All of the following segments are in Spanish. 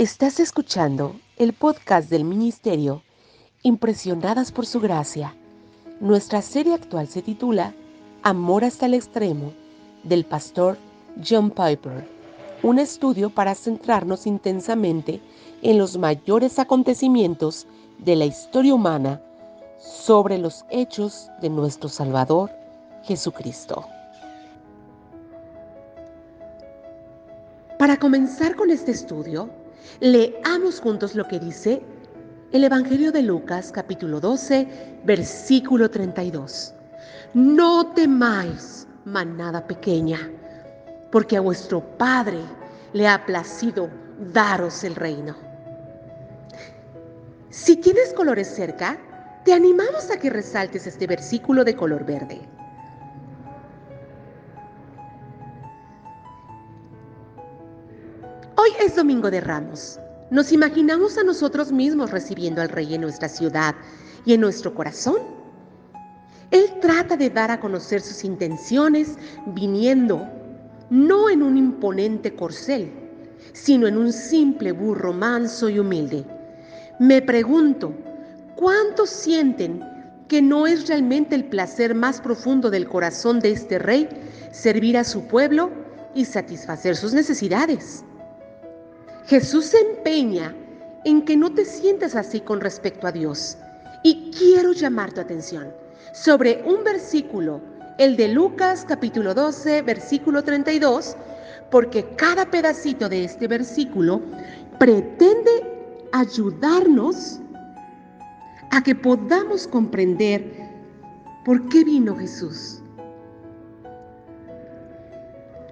Estás escuchando el podcast del Ministerio Impresionadas por Su Gracia. Nuestra serie actual se titula Amor hasta el extremo del pastor John Piper, un estudio para centrarnos intensamente en los mayores acontecimientos de la historia humana sobre los hechos de nuestro Salvador Jesucristo. Para comenzar con este estudio, Leamos juntos lo que dice el Evangelio de Lucas capítulo 12, versículo 32. No temáis, manada pequeña, porque a vuestro Padre le ha placido daros el reino. Si tienes colores cerca, te animamos a que resaltes este versículo de color verde. Hoy es Domingo de Ramos. ¿Nos imaginamos a nosotros mismos recibiendo al Rey en nuestra ciudad y en nuestro corazón? Él trata de dar a conocer sus intenciones viniendo no en un imponente corcel, sino en un simple burro manso y humilde. Me pregunto, ¿cuántos sienten que no es realmente el placer más profundo del corazón de este rey servir a su pueblo y satisfacer sus necesidades? Jesús se empeña en que no te sientas así con respecto a Dios. Y quiero llamar tu atención sobre un versículo, el de Lucas capítulo 12, versículo 32, porque cada pedacito de este versículo pretende ayudarnos a que podamos comprender por qué vino Jesús.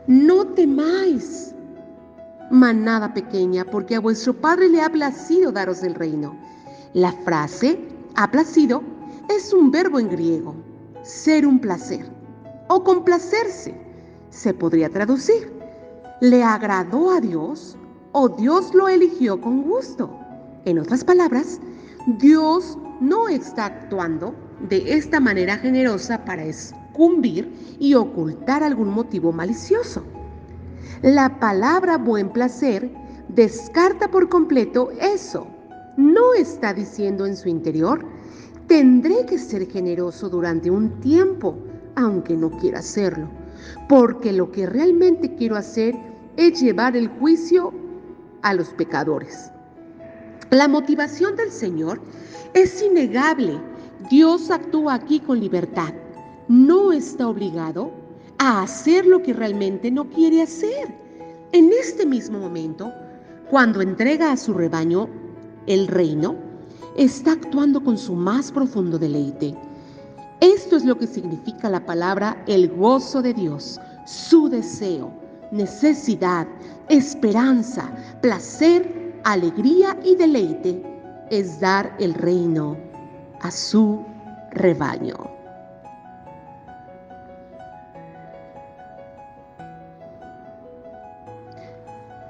No temáis, manada pequeña, porque a vuestro Padre le ha placido daros el reino. La frase ha placido es un verbo en griego, ser un placer o complacerse. Se podría traducir, le agradó a Dios o Dios lo eligió con gusto. En otras palabras, Dios no está actuando de esta manera generosa para escumbir y ocultar algún motivo malicioso. La palabra buen placer descarta por completo eso. No está diciendo en su interior, tendré que ser generoso durante un tiempo, aunque no quiera hacerlo, porque lo que realmente quiero hacer es llevar el juicio a los pecadores. La motivación del Señor es innegable. Dios actúa aquí con libertad. No está obligado a hacer lo que realmente no quiere hacer. En este mismo momento, cuando entrega a su rebaño el reino, está actuando con su más profundo deleite. Esto es lo que significa la palabra el gozo de Dios, su deseo, necesidad, esperanza, placer, alegría y deleite es dar el reino a su rebaño.